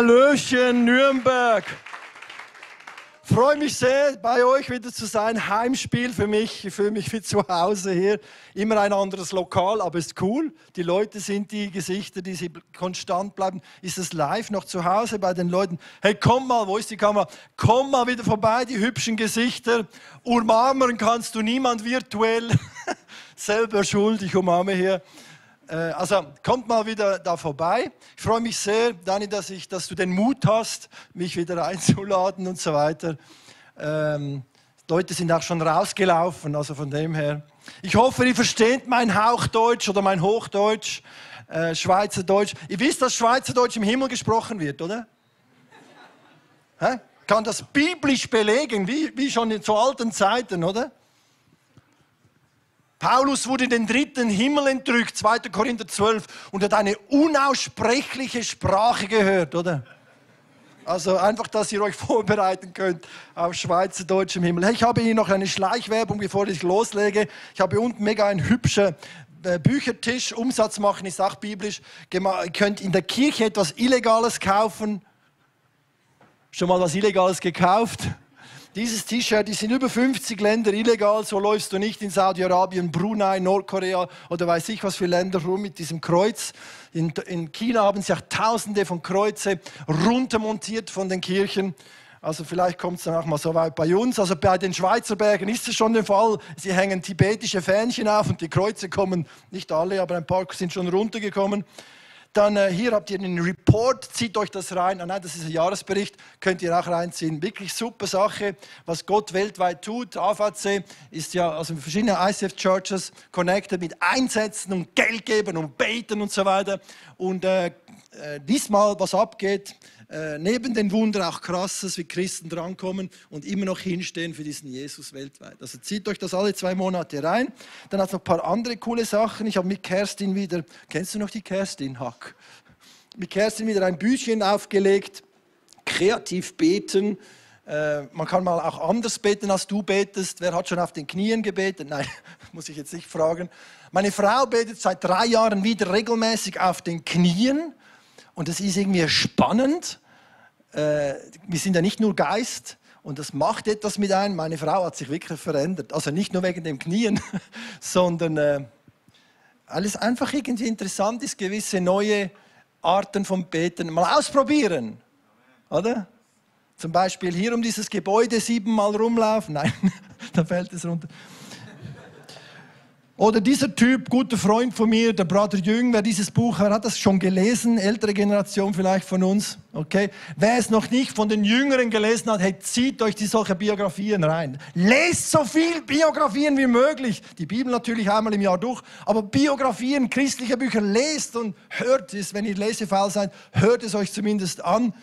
Hallöchen Nürnberg. Freue mich sehr, bei euch wieder zu sein. Heimspiel für mich. Ich fühle mich wie zu Hause hier. Immer ein anderes Lokal, aber ist cool. Die Leute sind die Gesichter, die sie konstant bleiben. Ist es live noch zu Hause bei den Leuten? Hey, komm mal, wo ist die Kamera? Komm mal wieder vorbei, die hübschen Gesichter. Umarmen kannst du niemand virtuell. Selber schuld, ich umarme hier. Äh, also kommt mal wieder da vorbei. Ich freue mich sehr, Dani, dass, ich, dass du den Mut hast, mich wieder einzuladen und so weiter. Ähm, Leute sind auch schon rausgelaufen, also von dem her. Ich hoffe, ihr versteht mein Hauchdeutsch oder mein Hochdeutsch, äh, Schweizerdeutsch. Ihr wisst, dass Schweizerdeutsch im Himmel gesprochen wird, oder? Hä? Kann das biblisch belegen, wie, wie schon in zu alten Zeiten, oder? Paulus wurde in den dritten Himmel entrückt, 2. Korinther 12, und hat eine unaussprechliche Sprache gehört, oder? Also einfach, dass ihr euch vorbereiten könnt auf Schweizerdeutsch im Himmel. Ich habe hier noch eine Schleichwerbung, bevor ich loslege. Ich habe unten mega einen hübschen äh, Büchertisch. Umsatz machen ist auch biblisch. Ihr könnt in der Kirche etwas Illegales kaufen. Schon mal was Illegales gekauft? Dieses T-Shirt ist in über 50 Ländern illegal, so läufst du nicht in Saudi-Arabien, Brunei, Nordkorea oder weiß ich was für Länder rum mit diesem Kreuz. In, in China haben sie auch tausende von Kreuze runtermontiert von den Kirchen. Also vielleicht kommt es dann auch mal so weit bei uns. Also bei den Schweizer Bergen ist es schon der Fall. Sie hängen tibetische Fähnchen auf und die Kreuze kommen, nicht alle, aber ein paar sind schon runtergekommen. Dann äh, hier habt ihr einen Report, zieht euch das rein. Ah, nein, das ist ein Jahresbericht, könnt ihr auch reinziehen. Wirklich super Sache, was Gott weltweit tut. AVC ist ja also verschiedene ICF Churches connected mit Einsätzen und Geld geben und beten und so weiter. Und äh, äh, diesmal, was abgeht, äh, neben den Wundern auch krasses, wie Christen drankommen und immer noch hinstehen für diesen Jesus weltweit. Also zieht euch das alle zwei Monate rein. Dann hat es noch ein paar andere coole Sachen. Ich habe mit Kerstin wieder, kennst du noch die Kerstin Hack? Mit Kerstin wieder ein Büchchen aufgelegt, kreativ beten. Äh, man kann mal auch anders beten, als du betest. Wer hat schon auf den Knien gebetet? Nein, muss ich jetzt nicht fragen. Meine Frau betet seit drei Jahren wieder regelmäßig auf den Knien. Und das ist irgendwie spannend. Äh, wir sind ja nicht nur Geist und das macht etwas mit einem. Meine Frau hat sich wirklich verändert. Also nicht nur wegen dem Knien, sondern äh, alles einfach irgendwie interessant ist, gewisse neue Arten von Beten mal ausprobieren. Oder? Zum Beispiel hier um dieses Gebäude siebenmal rumlaufen. Nein, da fällt es runter. Oder dieser Typ, guter Freund von mir, der Bruder Jüng, wer dieses Buch, wer hat das schon gelesen? Ältere Generation vielleicht von uns, okay? Wer es noch nicht von den Jüngeren gelesen hat, hey, zieht euch die solche Biografien rein. Lest so viel Biografien wie möglich. Die Bibel natürlich einmal im Jahr durch, aber Biografien, christliche Bücher, lest und hört es, wenn ihr lesefaul seid, hört es euch zumindest an.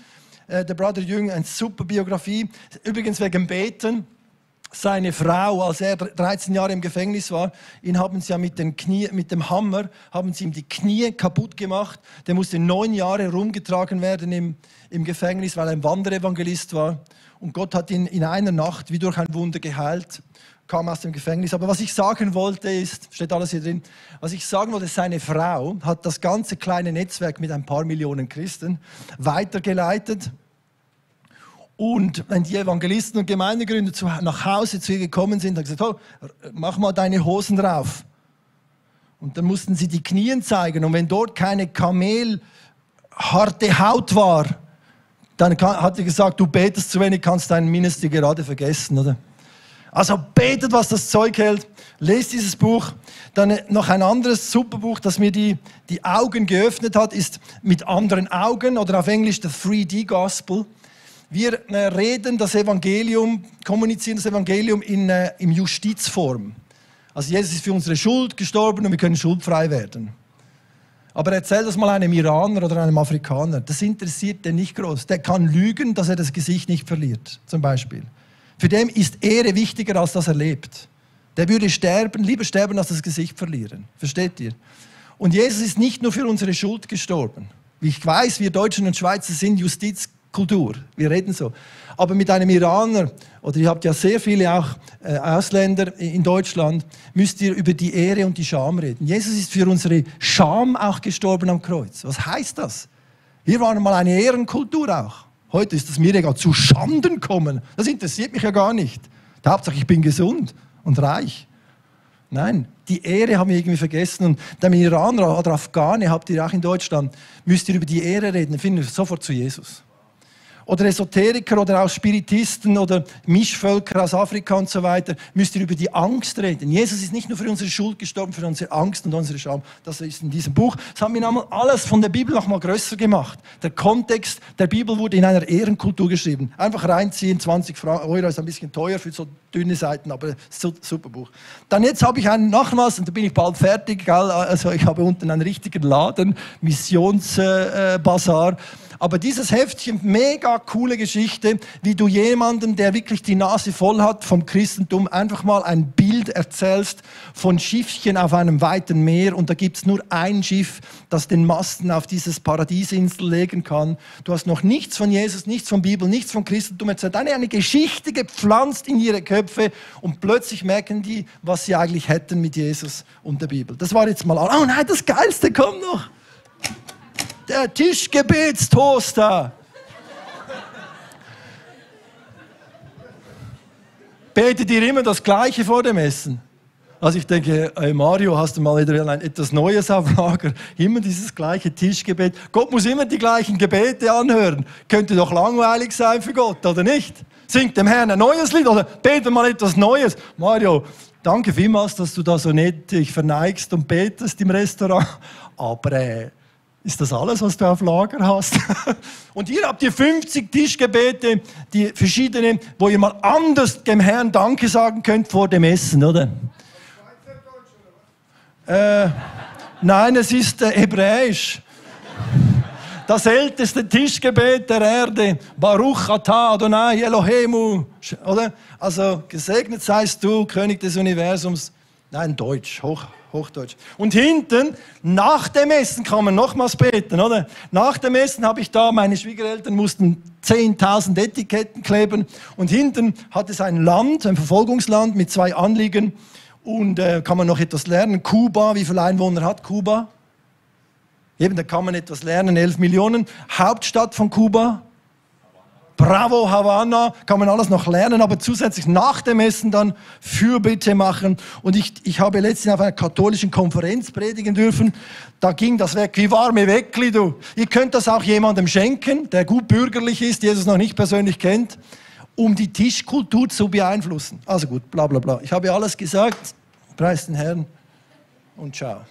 Äh, der Bruder Jüng, eine super Biografie. Übrigens wegen Beten seine Frau, als er 13 Jahre im Gefängnis war, ihn haben sie ja mit dem, Knie, mit dem Hammer, haben sie ihm die Knie kaputt gemacht. Der musste neun Jahre rumgetragen werden im, im Gefängnis, weil er ein Wanderevangelist war. Und Gott hat ihn in einer Nacht wie durch ein Wunder geheilt, kam aus dem Gefängnis. Aber was ich sagen wollte ist, steht alles hier drin, was ich sagen wollte, seine Frau hat das ganze kleine Netzwerk mit ein paar Millionen Christen weitergeleitet und wenn die Evangelisten und Gemeindegründer nach Hause zu ihr gekommen sind, haben gesagt, oh, mach mal deine Hosen drauf. Und dann mussten sie die Knien zeigen. Und wenn dort keine kamelharte Haut war, dann hat er gesagt, du betest zu wenig, kannst deinen Minister gerade vergessen, oder? Also betet, was das Zeug hält. Lest dieses Buch. Dann noch ein anderes super Buch, das mir die, die Augen geöffnet hat, ist mit anderen Augen oder auf Englisch The 3D Gospel. Wir äh, reden das Evangelium, kommunizieren das Evangelium in, äh, in Justizform. Also Jesus ist für unsere Schuld gestorben und wir können schuldfrei werden. Aber erzähl das mal einem Iraner oder einem Afrikaner. Das interessiert den nicht groß. Der kann lügen, dass er das Gesicht nicht verliert, zum Beispiel. Für den ist Ehre wichtiger, als dass er lebt. Der würde sterben, lieber sterben, als das Gesicht verlieren. Versteht ihr? Und Jesus ist nicht nur für unsere Schuld gestorben. Wie ich weiß, wir Deutschen und Schweizer sind Justiz Kultur. Wir reden so. Aber mit einem Iraner, oder ihr habt ja sehr viele auch äh, Ausländer in Deutschland, müsst ihr über die Ehre und die Scham reden. Jesus ist für unsere Scham auch gestorben am Kreuz. Was heißt das? Hier war mal eine Ehrenkultur auch. Heute ist es mir egal, zu Schanden kommen. Das interessiert mich ja gar nicht. Die Hauptsache, ich bin gesund und reich. Nein, die Ehre haben wir irgendwie vergessen. Und der Iraner oder Afghane, habt ihr auch in Deutschland, müsst ihr über die Ehre reden, finden wir sofort zu Jesus oder Esoteriker oder auch Spiritisten oder Mischvölker aus Afrika und so weiter, müsst ihr über die Angst reden. Jesus ist nicht nur für unsere Schuld gestorben, für unsere Angst und unsere Scham. Das ist in diesem Buch. Das haben wir alles von der Bibel nochmal größer gemacht. Der Kontext der Bibel wurde in einer Ehrenkultur geschrieben. Einfach reinziehen, 20 Euro ist ein bisschen teuer für so dünne Seiten, aber super Buch. Dann jetzt habe ich einen nochmals, und da bin ich bald fertig, also ich habe unten einen richtigen Laden, Missionsbasar. Äh, aber dieses Heftchen, mega coole Geschichte, wie du jemandem, der wirklich die Nase voll hat vom Christentum, einfach mal ein Bild erzählst von Schiffchen auf einem weiten Meer und da gibt es nur ein Schiff, das den Masten auf dieses Paradiesinsel legen kann. Du hast noch nichts von Jesus, nichts von Bibel, nichts von Christentum erzählt. Eine, eine Geschichte gepflanzt in ihre Köpfe und plötzlich merken die, was sie eigentlich hätten mit Jesus und der Bibel. Das war jetzt mal, oh nein, das Geilste kommt noch der Tischgebetstoaster. Betet ihr immer das Gleiche vor dem Essen? Also ich denke, hey Mario, hast du mal wieder etwas Neues auf Lager? Immer dieses gleiche Tischgebet. Gott muss immer die gleichen Gebete anhören. Könnte doch langweilig sein für Gott, oder nicht? Singt dem Herrn ein neues Lied oder betet mal etwas Neues. Mario, danke vielmals, dass du da so nett dich verneigst und betest im Restaurant. Aber äh, ist das alles, was du auf Lager hast? Und hier habt ihr 50 Tischgebete, die verschiedenen, wo ihr mal anders dem Herrn Danke sagen könnt vor dem Essen, oder? Äh, nein, es ist äh, hebräisch. Das älteste Tischgebet der Erde, Baruch Atah Adonai Elohemu, oder? Also gesegnet seist du, König des Universums. Nein, Deutsch, hoch, Hochdeutsch. Und hinten, nach dem Essen kann man nochmals beten, oder? Nach dem Essen habe ich da, meine Schwiegereltern mussten 10.000 Etiketten kleben. Und hinten hat es ein Land, ein Verfolgungsland mit zwei Anliegen. Und äh, kann man noch etwas lernen. Kuba, wie viele Einwohner hat Kuba? Eben, da kann man etwas lernen, 11 Millionen. Hauptstadt von Kuba, Bravo Havanna, kann man alles noch lernen, aber zusätzlich nach dem Essen dann Fürbitte machen. Und ich, ich habe letztens auf einer katholischen Konferenz predigen dürfen. Da ging das weg wie warme Weckli, du. Ihr könnt das auch jemandem schenken, der gut bürgerlich ist, Jesus noch nicht persönlich kennt, um die Tischkultur zu beeinflussen. Also gut, bla bla bla. Ich habe alles gesagt. Preis den Herrn und ciao.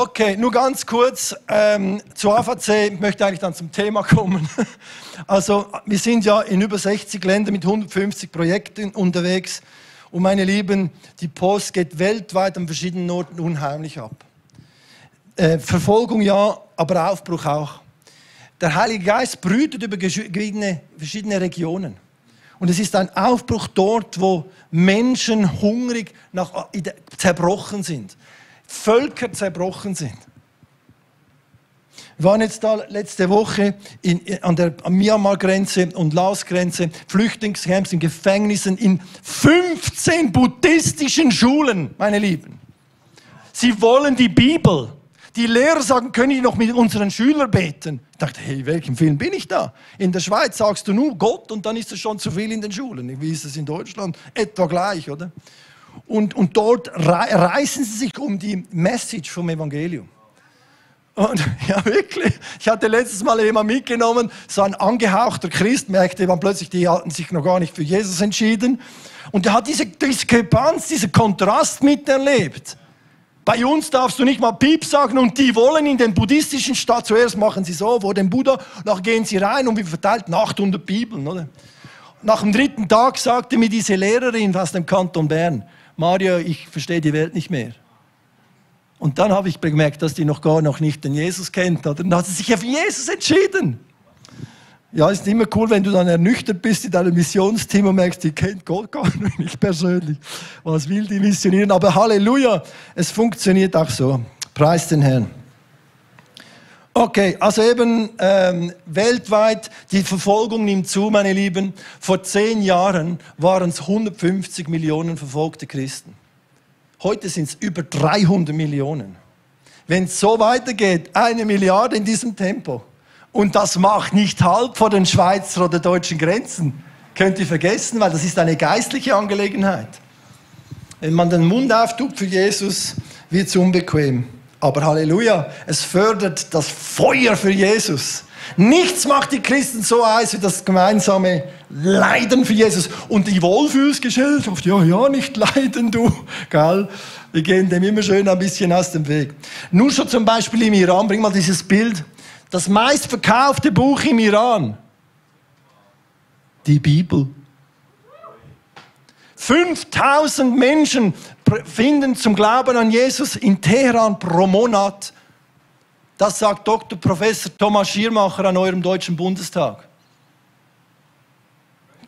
Okay, nur ganz kurz ähm, zu AVC. Ich möchte eigentlich dann zum Thema kommen. Also, wir sind ja in über 60 Ländern mit 150 Projekten unterwegs. Und meine Lieben, die Post geht weltweit an verschiedenen Orten unheimlich ab. Äh, Verfolgung ja, aber Aufbruch auch. Der Heilige Geist brütet über verschiedene Regionen. Und es ist ein Aufbruch dort, wo Menschen hungrig nach, zerbrochen sind. Völker zerbrochen sind. Wir waren jetzt da letzte Woche in, an der Myanmar-Grenze und Laos-Grenze, Flüchtlingscamps, in Gefängnissen, in 15 buddhistischen Schulen, meine Lieben. Sie wollen die Bibel. Die Lehrer sagen, können die noch mit unseren Schülern beten? Ich dachte, hey, welchem Film bin ich da? In der Schweiz sagst du nur Gott und dann ist es schon zu viel in den Schulen. Wie ist es in Deutschland? Etwa gleich, oder? Und, und dort reißen sie sich um die Message vom Evangelium. Und ja, wirklich. Ich hatte letztes Mal jemand mitgenommen, so ein angehauchter Christ, merkte man plötzlich, die hatten sich noch gar nicht für Jesus entschieden. Und er hat diese Diskrepanz, diesen Kontrast miterlebt. Bei uns darfst du nicht mal Piep sagen und die wollen in den buddhistischen Staat, zuerst machen sie so vor dem Buddha, dann gehen sie rein und wir verteilten 800 Bibeln. Oder? Nach dem dritten Tag sagte mir diese Lehrerin aus dem Kanton Bern, Mario, ich verstehe die Welt nicht mehr. Und dann habe ich bemerkt, dass die noch gar noch nicht den Jesus kennt. Oder? Dann hat sie sich auf Jesus entschieden. Ja, ist immer cool, wenn du dann ernüchtert bist in deinem Missionsteam und merkst, die kennt Gott gar nicht persönlich. Was will die missionieren? Aber Halleluja, es funktioniert auch so. Preis den Herrn. Okay, also eben ähm, weltweit, die Verfolgung nimmt zu, meine Lieben. Vor zehn Jahren waren es 150 Millionen verfolgte Christen. Heute sind es über 300 Millionen. Wenn es so weitergeht, eine Milliarde in diesem Tempo, und das macht nicht halb vor den Schweizer oder deutschen Grenzen, könnt ihr vergessen, weil das ist eine geistliche Angelegenheit. Wenn man den Mund auftut für Jesus, wird es unbequem. Aber Halleluja, es fördert das Feuer für Jesus. Nichts macht die Christen so heiß wie das gemeinsame Leiden für Jesus. Und die Wohlfühlsgesellschaft, ja, ja, nicht leiden, du. Gell? Wir gehen dem immer schön ein bisschen aus dem Weg. Nur schon zum Beispiel im Iran, bring mal dieses Bild. Das meistverkaufte Buch im Iran. Die Bibel. 5000 Menschen finden zum Glauben an Jesus in Teheran pro Monat. Das sagt Dr. Professor Thomas Schiermacher an eurem Deutschen Bundestag.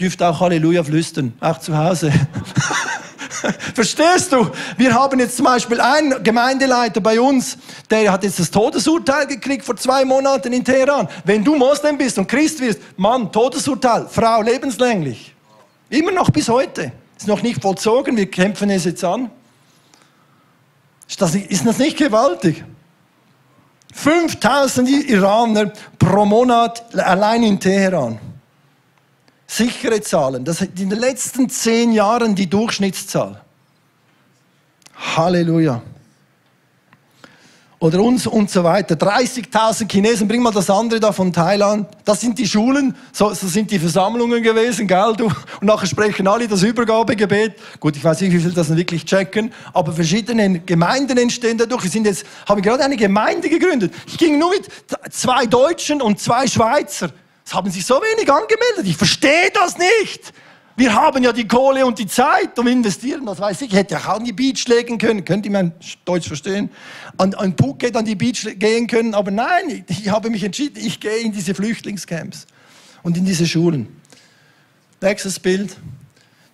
Dürft auch Halleluja flüstern, auch zu Hause. Verstehst du? Wir haben jetzt zum Beispiel einen Gemeindeleiter bei uns, der hat jetzt das Todesurteil gekriegt vor zwei Monaten in Teheran. Wenn du Moslem bist und Christ wirst, Mann, Todesurteil, Frau lebenslänglich. Immer noch bis heute. Ist noch nicht vollzogen, wir kämpfen es jetzt an. Ist das, ist das nicht gewaltig? 5000 Iraner pro Monat allein in Teheran. Sichere Zahlen. Das ist in den letzten zehn Jahren die Durchschnittszahl. Halleluja oder uns und so weiter. 30.000 Chinesen, bring mal das andere da von Thailand. Das sind die Schulen, so, so sind die Versammlungen gewesen, gell, du? Und nachher sprechen alle das Übergabegebet. Gut, ich weiß nicht, wie viele das wirklich checken, aber verschiedene Gemeinden entstehen dadurch. Wir sind jetzt, haben gerade eine Gemeinde gegründet. Ich ging nur mit zwei Deutschen und zwei Schweizer. Es haben sich so wenig angemeldet. Ich verstehe das nicht. Wir haben ja die Kohle und die Zeit um investieren, das weiß ich. Ich hätte auch an die Beach legen können, könnt ihr mein Deutsch verstehen? An, an Phuket an die Beach gehen können, aber nein, ich habe mich entschieden, ich gehe in diese Flüchtlingscamps und in diese Schulen. Nächstes Bild.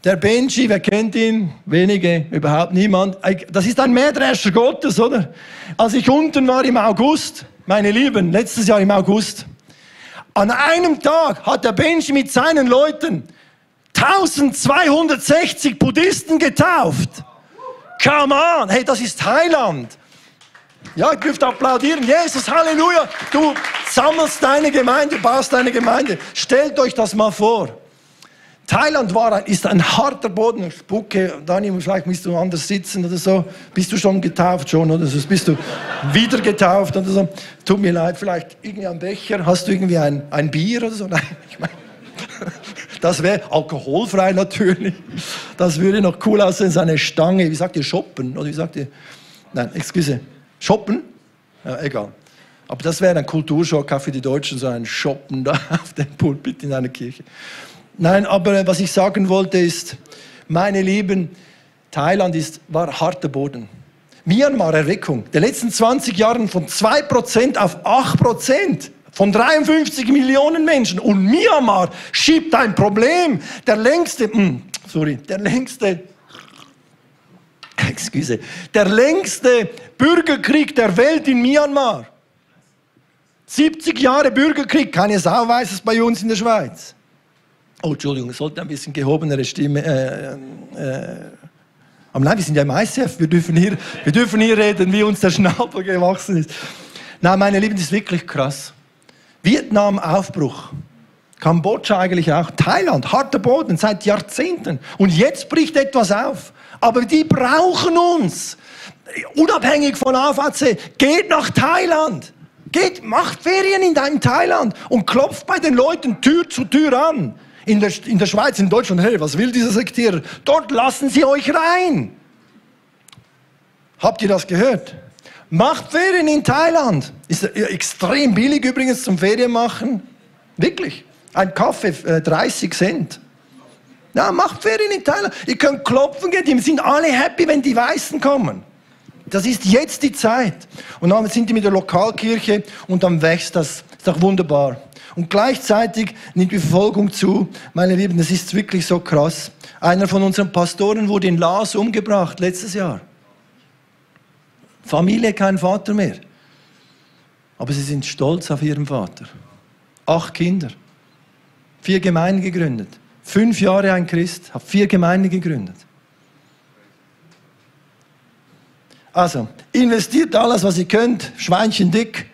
Der Benji, wer kennt ihn? Wenige, überhaupt niemand. Das ist ein Mähdrescher Gottes, oder? Als ich unten war im August, meine Lieben, letztes Jahr im August, an einem Tag hat der Benji mit seinen Leuten 1260 Buddhisten getauft. Come on, hey, das ist Thailand. Ja, ihr dürft applaudieren. Jesus, Halleluja. Du sammelst deine Gemeinde, baust deine Gemeinde. Stellt euch das mal vor. Thailand war, ist ein harter Boden. Spucke, Daniel, vielleicht musst du anders sitzen oder so. Bist du schon getauft schon oder so? Bist du wieder getauft oder so? Tut mir leid, vielleicht irgendwie ein Becher. Hast du irgendwie ein, ein Bier oder so? Nein, ich meine. Das wäre alkoholfrei natürlich. Das würde noch cool aussehen, so eine Stange. Wie sagt ihr, shoppen? Oder wie sagt ihr? Nein, excuse. Shoppen? Ja, egal. Aber das wäre ein Kulturschock auch für die Deutschen, so ein Shoppen da auf dem Pulpit in einer Kirche. Nein, aber was ich sagen wollte ist, meine Lieben, Thailand ist, war harter Boden. Myanmar Erweckung, der letzten 20 Jahren von 2% auf 8% von 53 Millionen Menschen. Und Myanmar schiebt ein Problem. Der längste, mh, hm, sorry, der längste, excuse, der längste Bürgerkrieg der Welt in Myanmar. 70 Jahre Bürgerkrieg, keine Sau weiß es bei uns in der Schweiz. Oh, Entschuldigung, es sollte ein bisschen gehobenere Stimme. Äh, äh, aber nein, wir sind ja im ICF, wir dürfen, hier, wir dürfen hier reden, wie uns der Schnabel gewachsen ist. Nein, meine Lieben, das ist wirklich krass. Vietnam Aufbruch. Kambodscha eigentlich auch. Thailand, harter Boden seit Jahrzehnten. Und jetzt bricht etwas auf. Aber die brauchen uns. Unabhängig von AVC. Geht nach Thailand. Geht, macht Ferien in deinem Thailand und klopft bei den Leuten Tür zu Tür an. In der, in der Schweiz, in Deutschland, hey, was will dieser Sektierer? Dort lassen sie euch rein. Habt ihr das gehört? Macht Ferien in Thailand. Ist extrem billig übrigens zum Ferien machen. Wirklich. Ein Kaffee, äh, 30 Cent. Ja, macht Ferien in Thailand. Ihr könnt klopfen gehen, die sind alle happy, wenn die Weißen kommen. Das ist jetzt die Zeit. Und dann sind die mit der Lokalkirche und dann wächst das. Ist doch wunderbar. Und gleichzeitig nimmt die Verfolgung zu. Meine Lieben, das ist wirklich so krass. Einer von unseren Pastoren wurde in Laos umgebracht letztes Jahr. Familie kein Vater mehr. Aber sie sind stolz auf ihren Vater. Acht Kinder. Vier Gemeinden gegründet. Fünf Jahre ein Christ, hat vier Gemeinden gegründet. Also, investiert alles, was ihr könnt, Schweinchen dick.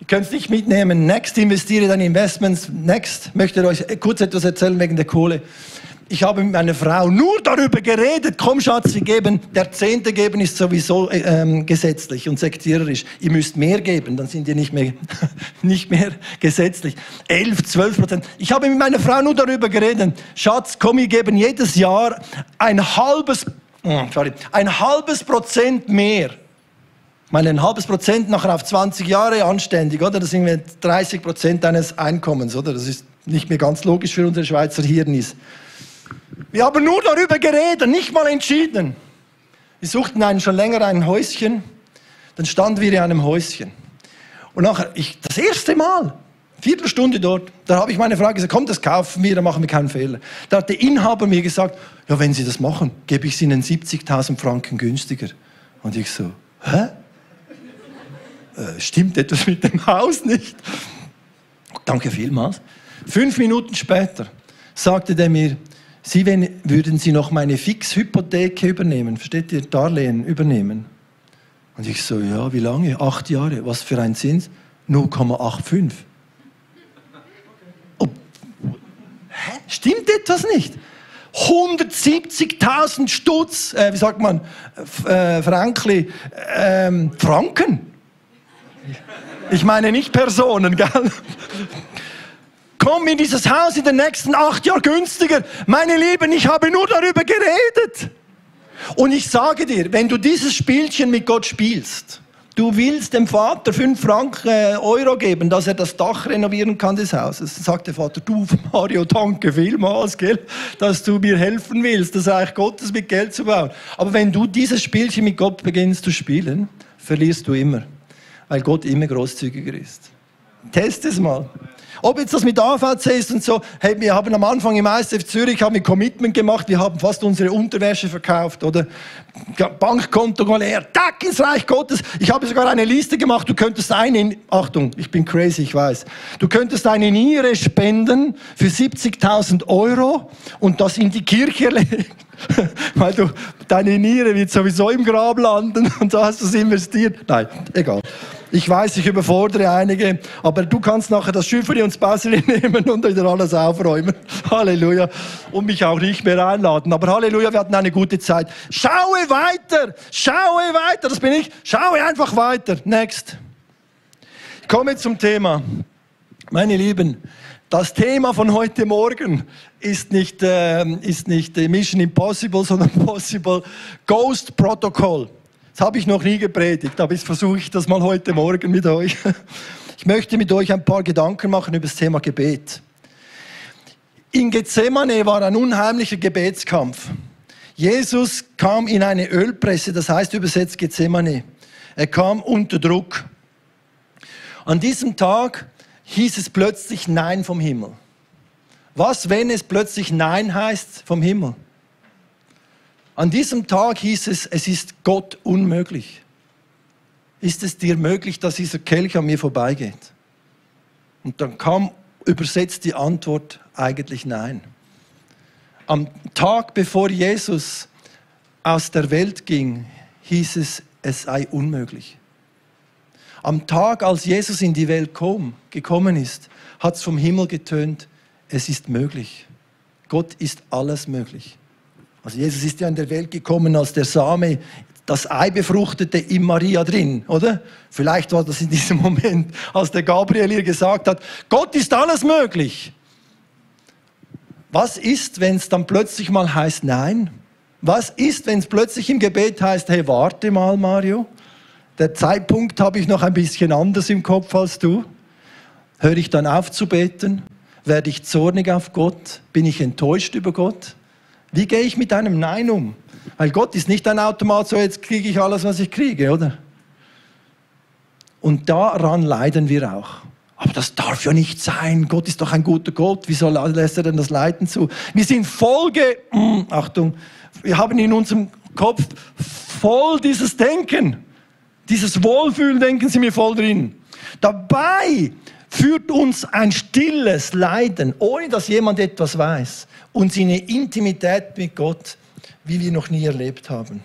Ihr könnt es nicht mitnehmen. Next, investiere deine Investments. Next, möchte ich euch kurz etwas erzählen wegen der Kohle ich habe mit meiner Frau nur darüber geredet, komm Schatz, wir geben, der Zehnte geben ist sowieso äh, ähm, gesetzlich und sektiererisch. Ihr müsst mehr geben, dann sind ihr nicht mehr, nicht mehr gesetzlich. Elf, zwölf Prozent. Ich habe mit meiner Frau nur darüber geredet, Schatz, komm, wir geben jedes Jahr ein halbes, oh, sorry, ein halbes Prozent mehr. Ich meine, ein halbes Prozent nachher auf 20 Jahre anständig, oder? Das sind 30 Prozent deines Einkommens, oder? Das ist nicht mehr ganz logisch für unsere Schweizer Hirnis. Wir haben nur darüber geredet, nicht mal entschieden. Wir suchten einen, schon länger ein Häuschen. Dann standen wir in einem Häuschen. Und nachher, ich, das erste Mal, Viertelstunde dort, da habe ich meine Frage gesagt, komm, das kaufen wir, da machen wir keinen Fehler. Da hat der Inhaber mir gesagt, ja, wenn Sie das machen, gebe ich Ihnen 70.000 Franken günstiger. Und ich so, hä? Äh, stimmt etwas mit dem Haus nicht? Danke vielmals. Fünf Minuten später sagte der mir, Sie, wenn, würden Sie noch meine Fixhypothek übernehmen? Versteht ihr? Darlehen übernehmen. Und ich so, ja, wie lange? Acht Jahre. Was für ein Zins? 0,85. Oh, hä? Stimmt etwas nicht? 170.000 Stutz, äh, wie sagt man, äh, Frankli, äh, Franken. Ich meine nicht Personen, gell? Komm in dieses Haus in den nächsten acht Jahren günstiger. Meine Lieben, ich habe nur darüber geredet. Und ich sage dir, wenn du dieses Spielchen mit Gott spielst, du willst dem Vater fünf Franken äh, Euro geben, dass er das Dach renovieren kann des Hauses. Dann sagt der Vater, du Mario, danke vielmals, gell, dass du mir helfen willst, das Reich Gottes mit Geld zu bauen. Aber wenn du dieses Spielchen mit Gott beginnst zu spielen, verlierst du immer, weil Gott immer großzügiger ist. Test es mal. Ob jetzt das mit AVC ist und so, hey, wir haben am Anfang im ISF Zürich haben wir Commitment gemacht, wir haben fast unsere Unterwäsche verkauft, oder? Bankkonto leer, tack ins Reich Gottes. Ich habe sogar eine Liste gemacht, du könntest eine, Achtung, ich bin crazy, ich weiß. Du könntest eine Niere spenden für 70.000 Euro und das in die Kirche legen. Weil du, deine Niere wird sowieso im Grab landen und so hast du es investiert. Nein, egal. Ich weiß, ich überfordere einige, aber du kannst nachher das Schifferli und das Basili nehmen und wieder alles aufräumen. Halleluja. Und mich auch nicht mehr einladen. Aber Halleluja, wir hatten eine gute Zeit. Schaue weiter, schaue weiter, das bin ich. Schaue einfach weiter. Next. Ich komme zum Thema. Meine Lieben, das Thema von heute Morgen ist nicht, äh, ist nicht Mission Impossible, sondern Possible Ghost Protocol. Das habe ich noch nie gepredigt, aber jetzt versuche ich das mal heute Morgen mit euch. Ich möchte mit euch ein paar Gedanken machen über das Thema Gebet. In Gethsemane war ein unheimlicher Gebetskampf. Jesus kam in eine Ölpresse, das heißt übersetzt Gethsemane. Er kam unter Druck. An diesem Tag hieß es plötzlich Nein vom Himmel. Was, wenn es plötzlich Nein heißt vom Himmel? An diesem Tag hieß es, es ist Gott unmöglich. Ist es dir möglich, dass dieser Kelch an mir vorbeigeht? Und dann kam übersetzt die Antwort eigentlich nein. Am Tag bevor Jesus aus der Welt ging, hieß es, es sei unmöglich. Am Tag, als Jesus in die Welt kom, gekommen ist, hat es vom Himmel getönt, es ist möglich. Gott ist alles möglich. Also Jesus ist ja in der Welt gekommen als der Same, das Ei befruchtete in Maria drin, oder? Vielleicht war das in diesem Moment, als der Gabriel ihr gesagt hat, Gott ist alles möglich. Was ist, wenn es dann plötzlich mal heißt Nein? Was ist, wenn es plötzlich im Gebet heißt, hey, warte mal, Mario? Der Zeitpunkt habe ich noch ein bisschen anders im Kopf als du. Höre ich dann auf zu beten? Werde ich zornig auf Gott? Bin ich enttäuscht über Gott? Wie gehe ich mit einem Nein um? Weil Gott ist nicht ein Automat, so jetzt kriege ich alles, was ich kriege, oder? Und daran leiden wir auch. Aber das darf ja nicht sein. Gott ist doch ein guter Gott. Wieso lässt er denn das Leiden zu? Wir sind Folge, mm, Achtung, wir haben in unserem Kopf voll dieses Denken. Dieses Wohlfühlen, denken Sie mir voll drin. Dabei führt uns ein stilles Leiden, ohne dass jemand etwas weiß, uns in eine Intimität mit Gott, wie wir noch nie erlebt haben.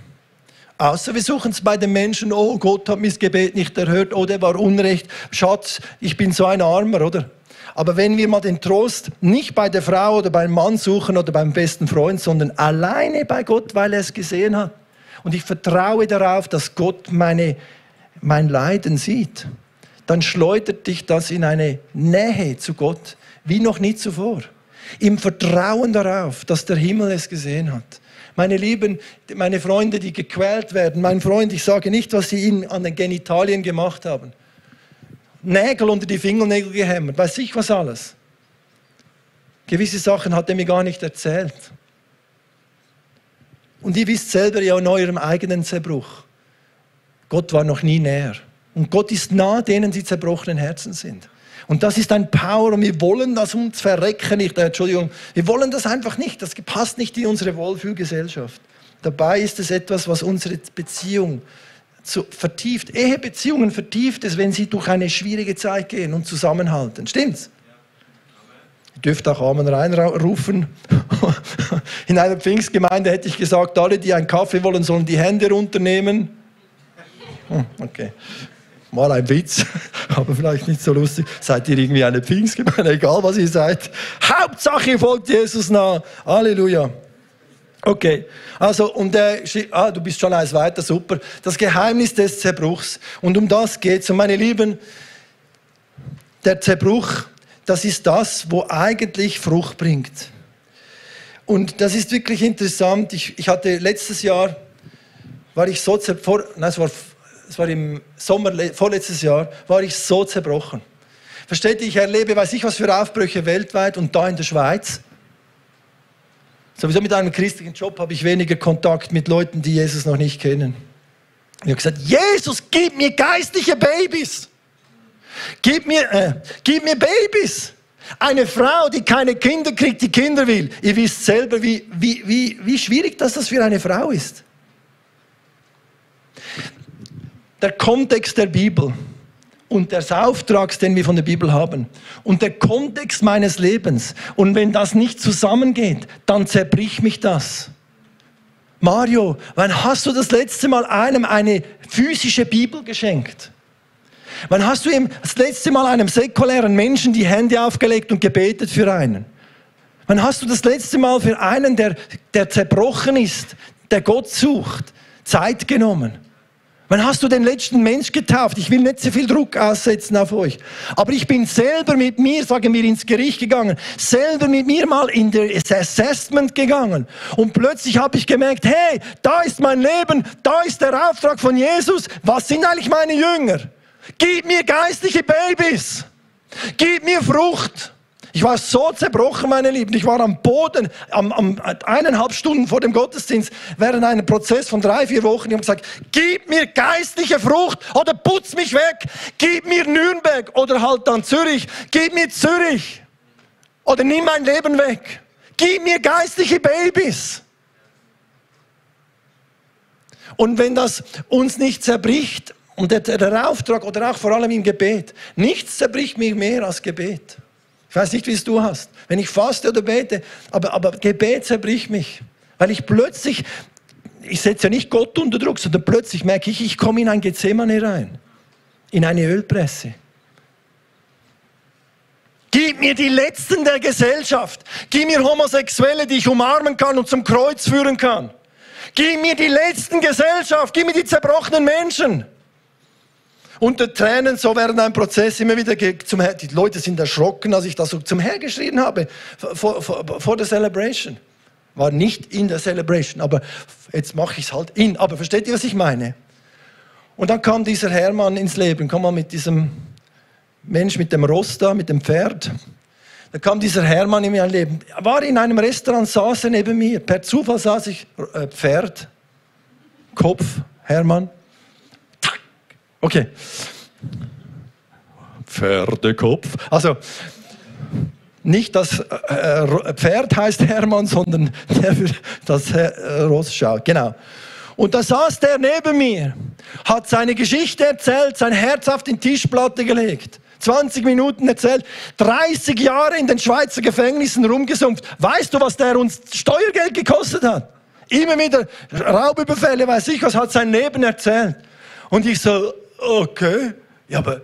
Außer wir suchen es bei den Menschen, oh Gott hat mein Gebet nicht erhört, oh der war Unrecht, Schatz, ich bin so ein Armer, oder? Aber wenn wir mal den Trost nicht bei der Frau oder beim Mann suchen oder beim besten Freund, sondern alleine bei Gott, weil er es gesehen hat. Und ich vertraue darauf, dass Gott meine, mein Leiden sieht. Dann schleudert dich das in eine Nähe zu Gott, wie noch nie zuvor. Im Vertrauen darauf, dass der Himmel es gesehen hat. Meine Lieben, meine Freunde, die gequält werden, mein Freund, ich sage nicht, was sie ihnen an den Genitalien gemacht haben. Nägel unter die Fingernägel gehämmert, weiß ich was alles. Gewisse Sachen hat er mir gar nicht erzählt. Und ihr wisst selber ja in eurem eigenen Zerbruch. Gott war noch nie näher. Und Gott ist nah denen, die zerbrochenen Herzen sind. Und das ist ein Power und wir wollen das uns verrecken nicht. Äh, Entschuldigung, wir wollen das einfach nicht. Das passt nicht in unsere Wohlfühlgesellschaft. Dabei ist es etwas, was unsere Beziehung zu, vertieft. Ehebeziehungen vertieft es, wenn sie durch eine schwierige Zeit gehen und zusammenhalten. Stimmt's? Ihr dürft auch Amen reinrufen. In einer Pfingstgemeinde hätte ich gesagt, alle, die einen Kaffee wollen, sollen die Hände runternehmen. Hm, okay. Mal ein Witz, aber vielleicht nicht so lustig. Seid ihr irgendwie eine Pfingstgemeinde, egal was ihr seid. Hauptsache folgt Jesus nach. Halleluja. Okay, also und der, ah, du bist schon eins weiter, super. Das Geheimnis des Zerbruchs. Und um das geht's. Und meine Lieben, der Zerbruch, das ist das, wo eigentlich Frucht bringt. Und das ist wirklich interessant. Ich, ich hatte letztes Jahr, war ich so zerbrochen, nein, es war, es war im Sommer vorletztes Jahr, war ich so zerbrochen. Versteht ihr, ich erlebe, weiß ich was für Aufbrüche weltweit und da in der Schweiz. Sowieso mit einem christlichen Job habe ich weniger Kontakt mit Leuten, die Jesus noch nicht kennen. Ich habe gesagt, Jesus, gib mir geistliche Babys. Gib mir, äh, gib mir Babys. Eine Frau, die keine Kinder kriegt, die Kinder will. Ihr wisst selber, wie, wie, wie, wie schwierig das, das für eine Frau ist. Der Kontext der Bibel und des Auftrags, den wir von der Bibel haben und der Kontext meines Lebens. Und wenn das nicht zusammengeht, dann zerbricht mich das. Mario, wann hast du das letzte Mal einem eine physische Bibel geschenkt? Wann hast du ihm das letzte Mal einem säkulären Menschen die Hände aufgelegt und gebetet für einen? Wann hast du das letzte Mal für einen, der, der zerbrochen ist, der Gott sucht, Zeit genommen? Wann hast du den letzten Mensch getauft? Ich will nicht so viel Druck aussetzen auf euch. Aber ich bin selber mit mir, sagen wir, ins Gericht gegangen, selber mit mir mal in das Assessment gegangen. Und plötzlich habe ich gemerkt, hey, da ist mein Leben, da ist der Auftrag von Jesus. Was sind eigentlich meine Jünger? Gib mir geistliche Babys. Gib mir Frucht. Ich war so zerbrochen, meine Lieben. Ich war am Boden, am, am eineinhalb Stunden vor dem Gottesdienst, während einem Prozess von drei, vier Wochen. Ich habe gesagt, gib mir geistliche Frucht oder putz mich weg. Gib mir Nürnberg oder halt dann Zürich. Gib mir Zürich oder nimm mein Leben weg. Gib mir geistliche Babys. Und wenn das uns nicht zerbricht, und der, der Auftrag oder auch vor allem im Gebet, nichts zerbricht mich mehr als Gebet. Ich weiß nicht, wie es du hast. Wenn ich faste oder bete, aber, aber Gebet zerbricht mich. Weil ich plötzlich, ich setze ja nicht Gott unter Druck, sondern plötzlich merke ich, ich komme in ein Gethsemane rein. In eine Ölpresse. Gib mir die Letzten der Gesellschaft. Gib mir Homosexuelle, die ich umarmen kann und zum Kreuz führen kann. Gib mir die Letzten Gesellschaft. Gib mir die zerbrochenen Menschen unter Tränen, so während einem Prozess immer wieder zum Herr. Die Leute sind erschrocken, als ich das so zum Herr geschrien habe, vor, vor, vor der Celebration. War nicht in der Celebration, aber jetzt mache ich es halt in. Aber versteht ihr, was ich meine? Und dann kam dieser Hermann ins Leben, komm mal mit diesem Mensch mit dem Rost da, mit dem Pferd. Da kam dieser Hermann in mein Leben. Er war in einem Restaurant, saß er neben mir. Per Zufall saß ich, äh, Pferd, Kopf, Hermann. Okay. Pferdekopf. Also, nicht das äh, Pferd heißt Hermann, sondern der das äh, Ross schaut. Genau. Und da saß der neben mir, hat seine Geschichte erzählt, sein Herz auf die Tischplatte gelegt. 20 Minuten erzählt, 30 Jahre in den Schweizer Gefängnissen rumgesumpft. Weißt du, was der uns Steuergeld gekostet hat? Immer wieder Raubüberfälle, weiß ich was, hat sein Leben erzählt. Und ich so, okay, ja, aber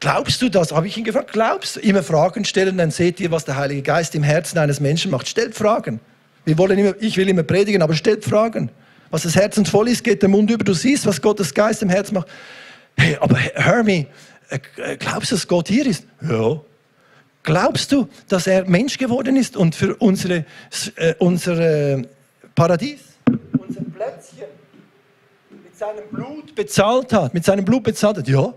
glaubst du das? Habe ich ihn gefragt, glaubst du? Immer Fragen stellen, dann seht ihr, was der Heilige Geist im Herzen eines Menschen macht. Stellt Fragen. Wir wollen immer, ich will immer predigen, aber stellt Fragen. Was das Herz uns voll ist, geht der Mund über. Du siehst, was Gottes Geist im Herzen macht. Hey, aber Hermie, äh, glaubst du, dass Gott hier ist? Ja. Glaubst du, dass er Mensch geworden ist und für unsere, äh, unser Paradies, seinem Blut bezahlt hat? Mit seinem Blut bezahlt hat? Ja.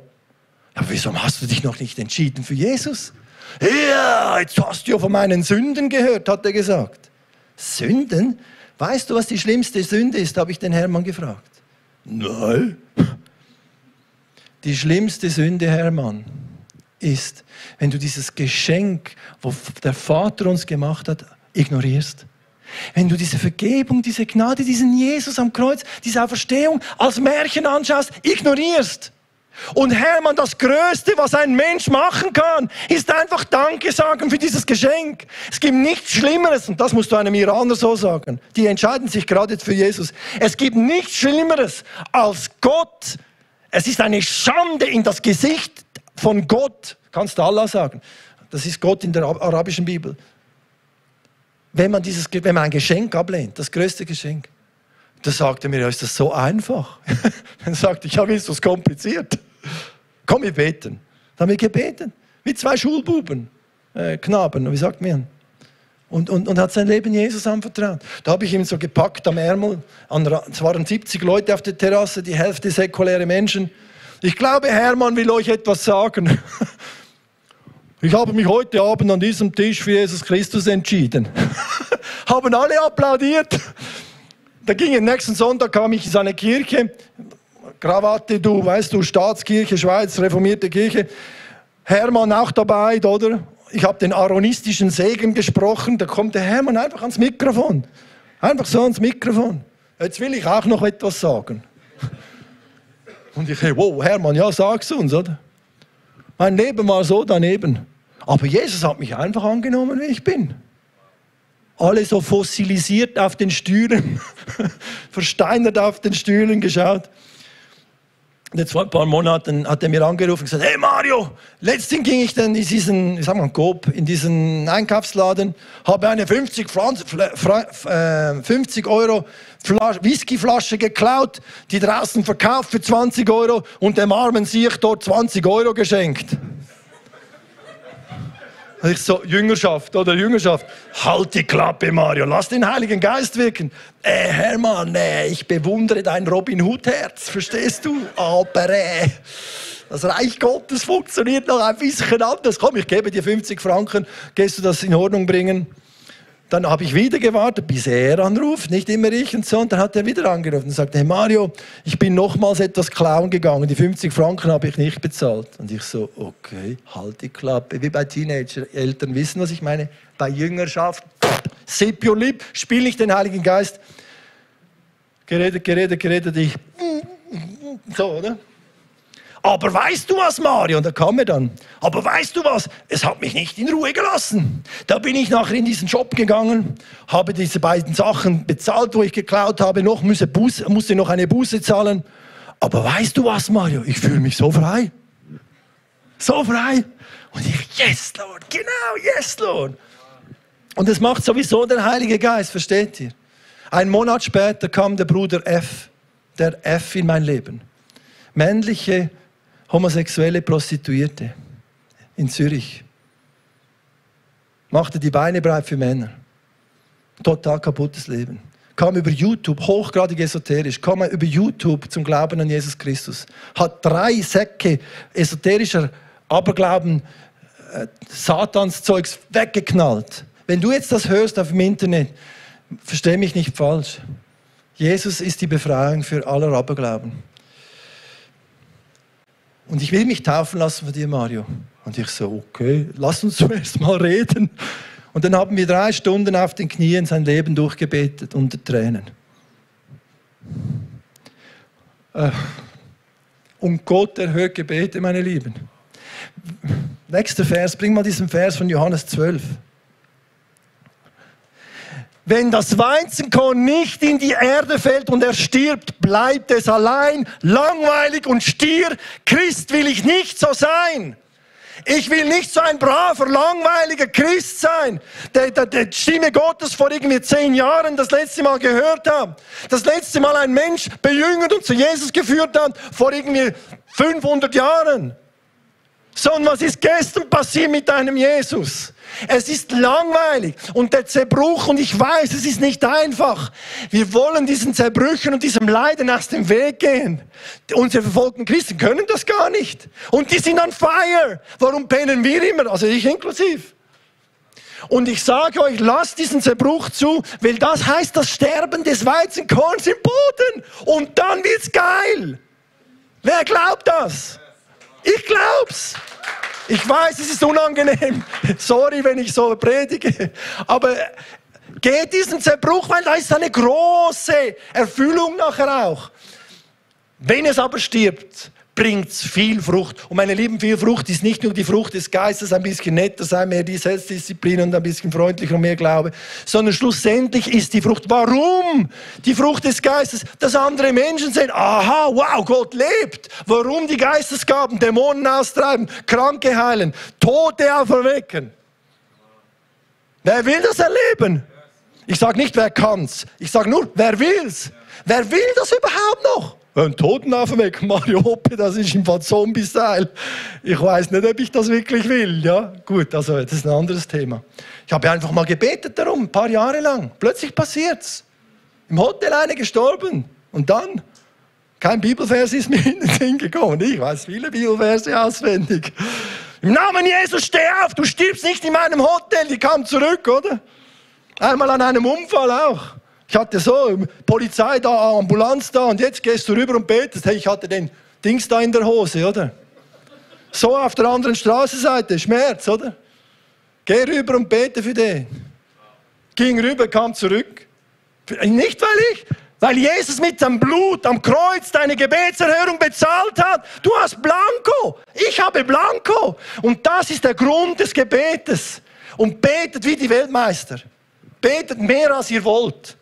Aber wieso hast du dich noch nicht entschieden für Jesus? Ja, jetzt hast du ja von meinen Sünden gehört, hat er gesagt. Sünden? Weißt du, was die schlimmste Sünde ist, habe ich den Hermann gefragt. Nein. Die schlimmste Sünde, Hermann, ist, wenn du dieses Geschenk, wo der Vater uns gemacht hat, ignorierst. Wenn du diese Vergebung, diese Gnade, diesen Jesus am Kreuz, diese Auferstehung als Märchen anschaust, ignorierst. Und Hermann, das Größte, was ein Mensch machen kann, ist einfach Danke sagen für dieses Geschenk. Es gibt nichts Schlimmeres, und das musst du einem Iraner so sagen. Die entscheiden sich gerade für Jesus. Es gibt nichts Schlimmeres als Gott. Es ist eine Schande in das Gesicht von Gott. Kannst du Allah sagen. Das ist Gott in der arabischen Bibel. Wenn man, dieses, wenn man ein Geschenk ablehnt, das größte Geschenk, da er mir, ja, ist das so einfach? Dann sagte ich, ja, wie ist das kompliziert? Komm, wir beten. Dann haben wir gebeten. Wie zwei Schulbuben, äh, Knaben, wie sagt man? Und, und, und hat sein Leben Jesus anvertraut. Da habe ich ihm so gepackt am Ärmel. Es waren 70 Leute auf der Terrasse, die Hälfte säkuläre Menschen. Ich glaube, Hermann will euch etwas sagen. Ich habe mich heute Abend an diesem Tisch für Jesus Christus entschieden. Haben alle applaudiert. Da ging am nächsten Sonntag, kam ich in seine Kirche. Krawatte, du, weißt du, Staatskirche, Schweiz, reformierte Kirche. Hermann auch dabei, oder? Ich habe den aaronistischen Segen gesprochen. Da kommt der Hermann einfach ans Mikrofon. Einfach so ans Mikrofon. Jetzt will ich auch noch etwas sagen. Und ich, hey, wow, Hermann, ja, sag's uns, oder? Mein Leben war so daneben. Aber Jesus hat mich einfach angenommen, wie ich bin alle so fossilisiert auf den Stühlen, versteinert auf den Stühlen geschaut. Und jetzt vor ein paar Monaten hat er mir angerufen und gesagt, hey Mario, letztens ging ich dann in diesen, ich sag mal, Coop, in diesen Einkaufsladen, habe eine 50, Pflanz, 50 äh, Euro Whiskyflasche geklaut, die draußen verkauft für 20 Euro und dem armen Sieg dort 20 Euro geschenkt. Ich so, Jüngerschaft oder Jüngerschaft, halt die Klappe, Mario, lass den Heiligen Geist wirken. Äh, Hermann, äh, ich bewundere dein Robin Hood-Herz, verstehst du? Aber äh, das Reich Gottes funktioniert noch ein bisschen anders. Komm, ich gebe dir 50 Franken, gehst du das in Ordnung bringen? Dann habe ich wieder gewartet, bis er anruft, nicht immer ich und so. Und dann hat er wieder angerufen und sagte, hey Mario, ich bin nochmals etwas klauen gegangen. Die 50 Franken habe ich nicht bezahlt. Und ich so, okay, halt die Klappe. Wie bei Teenager. Eltern wissen, was ich meine. Bei Jüngerschaft, your lip, spiele ich den Heiligen Geist. Geredet, geredet, geredet, ich. So, oder? Aber weißt du was, Mario? Und da kam er dann. Aber weißt du was? Es hat mich nicht in Ruhe gelassen. Da bin ich nachher in diesen Shop gegangen, habe diese beiden Sachen bezahlt, wo ich geklaut habe, noch musste, Buße, musste noch eine Buße zahlen. Aber weißt du was, Mario? Ich fühle mich so frei. So frei. Und ich, yes, Lord, genau, yes, Lord. Und das macht sowieso der Heilige Geist, versteht ihr? Ein Monat später kam der Bruder F, der F in mein Leben. Männliche homosexuelle Prostituierte in Zürich. Machte die Beine breit für Männer. Total kaputtes Leben. Kam über YouTube, hochgradig esoterisch, kam über YouTube zum Glauben an Jesus Christus. Hat drei Säcke esoterischer Aberglauben, äh, Satanszeugs weggeknallt. Wenn du jetzt das hörst auf dem Internet, versteh mich nicht falsch. Jesus ist die Befreiung für aller Aberglauben. Und ich will mich taufen lassen von dir, Mario. Und ich so, okay, lass uns zuerst mal reden. Und dann haben wir drei Stunden auf den Knien sein Leben durchgebetet unter Tränen. Äh, und Gott erhört Gebete, meine Lieben. Nächster Vers, bring mal diesen Vers von Johannes 12. Wenn das Weizenkorn nicht in die Erde fällt und er stirbt, bleibt es allein, langweilig und stier. Christ will ich nicht so sein. Ich will nicht so ein braver, langweiliger Christ sein, der, der Stimme Gottes vor irgendwie zehn Jahren das letzte Mal gehört hat. Das letzte Mal ein Mensch bejüngert und zu Jesus geführt hat vor irgendwie 500 Jahren. Sondern was ist gestern passiert mit deinem Jesus? Es ist langweilig und der Zerbruch, und ich weiß, es ist nicht einfach. Wir wollen diesen Zerbrüchen und diesem Leiden aus dem Weg gehen. Unsere verfolgten Christen können das gar nicht. Und die sind on fire. Warum pennen wir immer? Also ich inklusiv. Und ich sage euch, lasst diesen Zerbruch zu, weil das heißt das Sterben des Weizenkorns im Boden. Und dann wird's geil. Wer glaubt das? Ich glaub's. Ich weiß, es ist unangenehm. Sorry, wenn ich so predige. Aber geht diesen Zerbruch, weil da ist eine große Erfüllung nachher auch. Wenn es aber stirbt, bringt viel Frucht. Und meine Lieben, viel Frucht ist nicht nur die Frucht des Geistes, ein bisschen netter sein, mehr die Selbstdisziplin und ein bisschen freundlicher und mehr Glaube, sondern schlussendlich ist die Frucht. Warum? Die Frucht des Geistes, dass andere Menschen sehen, aha, wow, Gott lebt. Warum die Geistesgaben, Dämonen austreiben, Kranke heilen, Tote auferwecken. Wer will das erleben? Ich sage nicht, wer kann's. Ich sage nur, wer will's? Wer will das überhaupt noch? Ein Toten aufwecken, Mario Hoppe, das ist im Fall Zombie-Style. Ich weiß nicht, ob ich das wirklich will. Ja, gut, also das ist ein anderes Thema. Ich habe einfach mal gebetet darum, ein paar Jahre lang. Plötzlich passiert's. Im Hotel eine gestorben. Und dann? Kein Bibelvers ist mir in den Sinn gekommen. Ich weiß viele Bibelverse auswendig. Im Namen Jesus, steh auf, du stirbst nicht in meinem Hotel. Die kam zurück, oder? Einmal an einem Unfall auch. Ich hatte so Polizei da, Ambulanz da und jetzt gehst du rüber und betest. Hey, ich hatte den Dings da in der Hose, oder? So auf der anderen Straßenseite, Schmerz, oder? Geh rüber und bete für den. Ging rüber, kam zurück. Nicht weil ich, weil Jesus mit seinem Blut am Kreuz deine Gebetserhörung bezahlt hat. Du hast Blanko. Ich habe Blanko. Und das ist der Grund des Gebetes. Und betet wie die Weltmeister. Betet mehr als ihr wollt.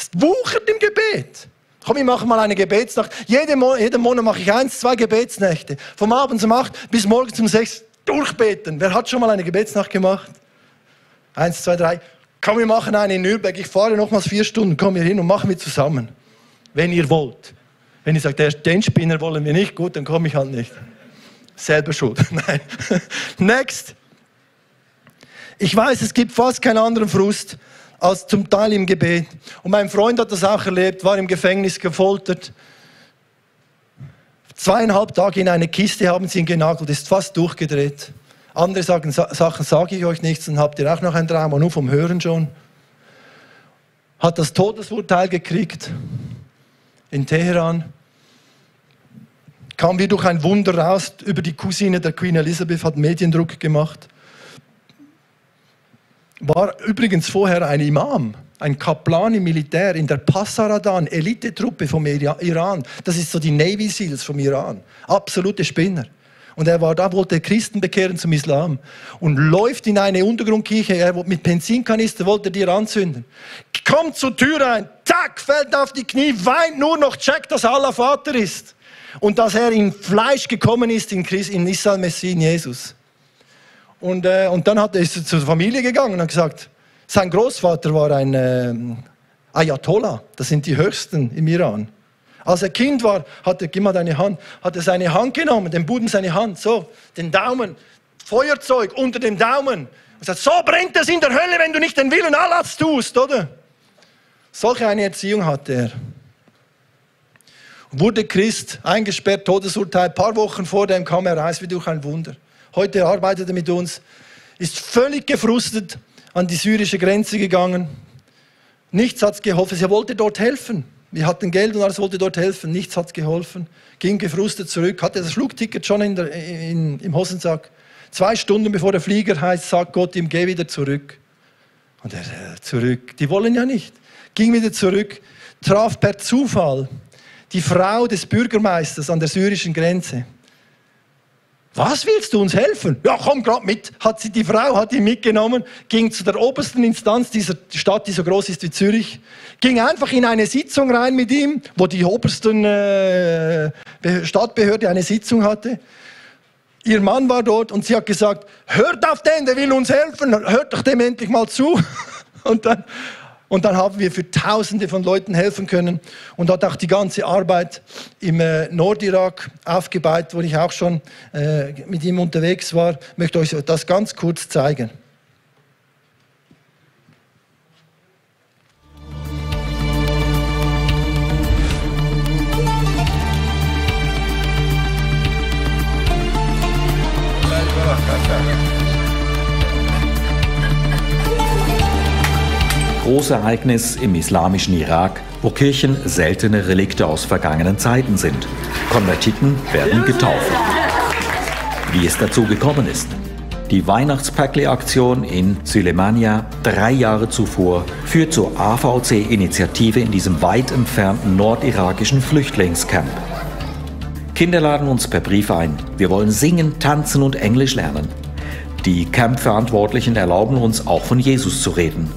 Es wuchert im Gebet. Komm, ich mache mal eine Gebetsnacht. Jeden, Mo jeden Monat mache ich eins, zwei Gebetsnächte. Vom Abend um acht bis morgens um sechs durchbeten. Wer hat schon mal eine Gebetsnacht gemacht? Eins, zwei, drei. Komm, wir machen eine in Nürnberg. Ich fahre nochmals vier Stunden. Komm hier hin und machen wir zusammen. Wenn ihr wollt. Wenn ihr sagt, den Spinner wollen wir nicht, gut, dann komme ich halt nicht. Selber schuld. Nein. Next. Ich weiß, es gibt fast keinen anderen Frust, als zum Teil im Gebet. Und mein Freund hat das auch erlebt, war im Gefängnis gefoltert. Zweieinhalb Tage in eine Kiste haben sie ihn genagelt, ist fast durchgedreht. Andere sagen, Sachen sage ich euch nichts, dann habt ihr auch noch ein Trauma, nur vom Hören schon. Hat das Todesurteil gekriegt in Teheran. Kam wie durch ein Wunder raus über die Cousine der Queen Elizabeth, hat Mediendruck gemacht war übrigens vorher ein Imam, ein Kaplan im Militär in der Passaradan, Elitetruppe vom Iran. Das ist so die Navy Seals vom Iran. Absolute Spinner. Und er war da, wollte Christen bekehren zum Islam und läuft in eine Untergrundkirche. Er mit Benzinkanister wollte die anzünden. Kommt zur Tür rein, zack, fällt auf die Knie, weint nur noch, checkt, dass Allah Vater ist und dass er in Fleisch gekommen ist in, Christ, in Israel Messin Jesus. Und, äh, und dann hat ist er zur Familie gegangen und hat gesagt, sein Großvater war ein äh, Ayatollah, das sind die Höchsten im Iran. Als er Kind war, hat er, gib mal deine Hand, hat er seine Hand genommen, den Buben seine Hand, so, den Daumen, Feuerzeug unter dem Daumen. Und sagt, so brennt es in der Hölle, wenn du nicht den Willen Allahs tust, oder? Solche eine Erziehung hatte er. Wurde Christ, eingesperrt, Todesurteil, ein paar Wochen vor dem kam er raus wie durch ein Wunder. Heute arbeitet er mit uns, ist völlig gefrustet an die syrische Grenze gegangen. Nichts hat geholfen. Er wollte dort helfen. Wir hatten Geld und alles wollte dort helfen. Nichts hat geholfen. Ging gefrustet zurück, hatte das Flugticket schon in der, in, im Hosensack. Zwei Stunden bevor der Flieger heißt, sagt Gott ihm, geh wieder zurück. Und er, äh, zurück. Die wollen ja nicht. Ging wieder zurück, traf per Zufall die Frau des Bürgermeisters an der syrischen Grenze. Was willst du uns helfen? Ja, komm grad mit. Hat sie die Frau hat ihn mitgenommen, ging zu der obersten Instanz dieser Stadt, die so groß ist wie Zürich, ging einfach in eine Sitzung rein mit ihm, wo die obersten äh, Stadtbehörde eine Sitzung hatte. Ihr Mann war dort und sie hat gesagt, hört auf den, der will uns helfen, hört doch dem endlich mal zu. Und dann und dann haben wir für Tausende von Leuten helfen können und hat auch die ganze Arbeit im äh, Nordirak aufgebaut, wo ich auch schon äh, mit ihm unterwegs war. Ich möchte euch das ganz kurz zeigen. Großereignis im islamischen Irak, wo Kirchen seltene Relikte aus vergangenen Zeiten sind. Konvertiten werden getauft. Wie es dazu gekommen ist. Die Weihnachtspäckle-Aktion in Sülemania drei Jahre zuvor führt zur AVC-Initiative in diesem weit entfernten nordirakischen Flüchtlingscamp. Kinder laden uns per Brief ein. Wir wollen singen, tanzen und Englisch lernen. Die Camp-Verantwortlichen erlauben uns auch von Jesus zu reden.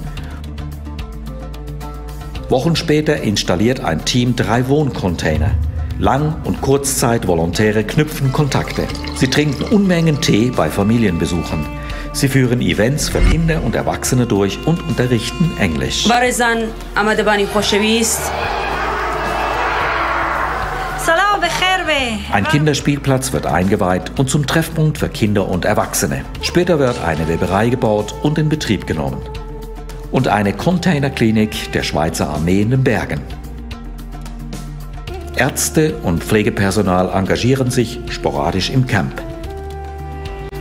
Wochen später installiert ein Team drei Wohncontainer. Lang- und Kurzzeit-Volontäre knüpfen Kontakte. Sie trinken Unmengen Tee bei Familienbesuchen. Sie führen Events für Kinder und Erwachsene durch und unterrichten Englisch. Ein Kinderspielplatz wird eingeweiht und zum Treffpunkt für Kinder und Erwachsene. Später wird eine Weberei gebaut und in Betrieb genommen und eine Containerklinik der Schweizer Armee in den Bergen. Ärzte und Pflegepersonal engagieren sich sporadisch im Camp.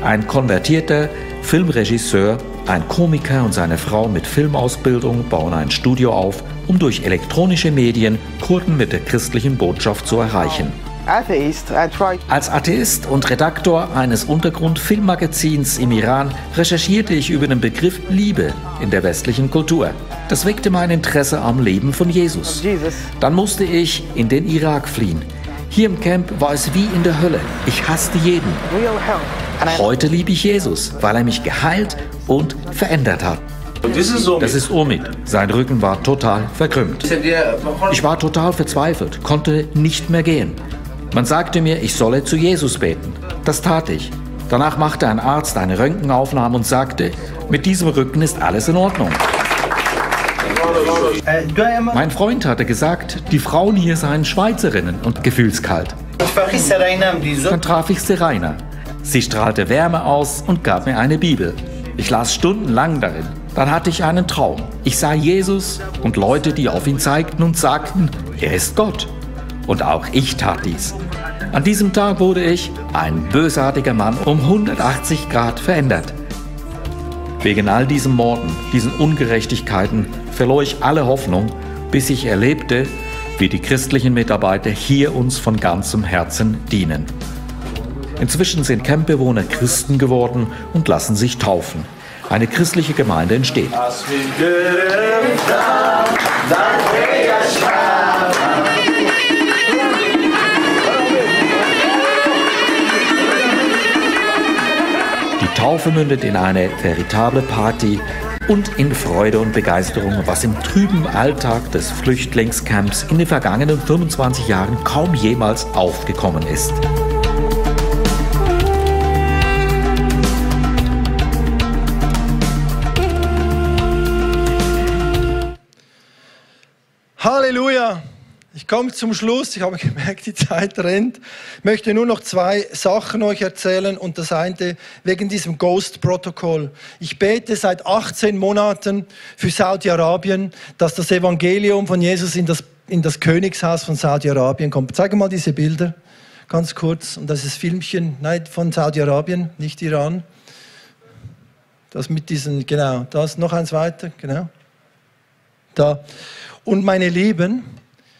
Ein konvertierter Filmregisseur, ein Komiker und seine Frau mit Filmausbildung bauen ein Studio auf, um durch elektronische Medien Kurden mit der christlichen Botschaft zu erreichen. Als Atheist und Redaktor eines Untergrund-Filmmagazins im Iran recherchierte ich über den Begriff Liebe in der westlichen Kultur. Das weckte mein Interesse am Leben von Jesus. Dann musste ich in den Irak fliehen. Hier im Camp war es wie in der Hölle. Ich hasste jeden. Heute liebe ich Jesus, weil er mich geheilt und verändert hat. Das ist Omid. Sein Rücken war total verkrümmt. Ich war total verzweifelt, konnte nicht mehr gehen. Man sagte mir, ich solle zu Jesus beten. Das tat ich. Danach machte ein Arzt eine Röntgenaufnahme und sagte, mit diesem Rücken ist alles in Ordnung. Mein Freund hatte gesagt, die Frauen hier seien Schweizerinnen und gefühlskalt. Dann traf ich Serena. Sie strahlte Wärme aus und gab mir eine Bibel. Ich las stundenlang darin. Dann hatte ich einen Traum. Ich sah Jesus und Leute, die auf ihn zeigten und sagten, er ist Gott. Und auch ich tat dies. An diesem Tag wurde ich, ein bösartiger Mann, um 180 Grad verändert. Wegen all diesen Morden, diesen Ungerechtigkeiten verlor ich alle Hoffnung, bis ich erlebte, wie die christlichen Mitarbeiter hier uns von ganzem Herzen dienen. Inzwischen sind Campbewohner Christen geworden und lassen sich taufen. Eine christliche Gemeinde entsteht. Taufe mündet in eine veritable Party und in Freude und Begeisterung, was im trüben Alltag des Flüchtlingscamps in den vergangenen 25 Jahren kaum jemals aufgekommen ist. Halleluja! Ich komme zum Schluss. Ich habe gemerkt, die Zeit rennt. Ich möchte nur noch zwei Sachen euch erzählen und das eine wegen diesem Ghost-Protokoll. Ich bete seit 18 Monaten für Saudi-Arabien, dass das Evangelium von Jesus in das, in das Königshaus von Saudi-Arabien kommt. Zeige mal diese Bilder, ganz kurz. Und das ist Filmchen nein, von Saudi-Arabien, nicht Iran. Das mit diesen, genau, das, noch eins weiter, genau. Da. Und meine Lieben,